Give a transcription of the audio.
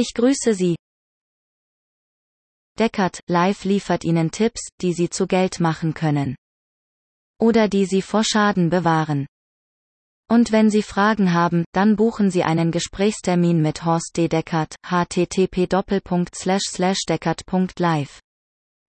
Ich grüße Sie. Deckard Live liefert Ihnen Tipps, die Sie zu Geld machen können. Oder die Sie vor Schaden bewahren. Und wenn Sie Fragen haben, dann buchen Sie einen Gesprächstermin mit Horst D. Deckard, http://deckard.live.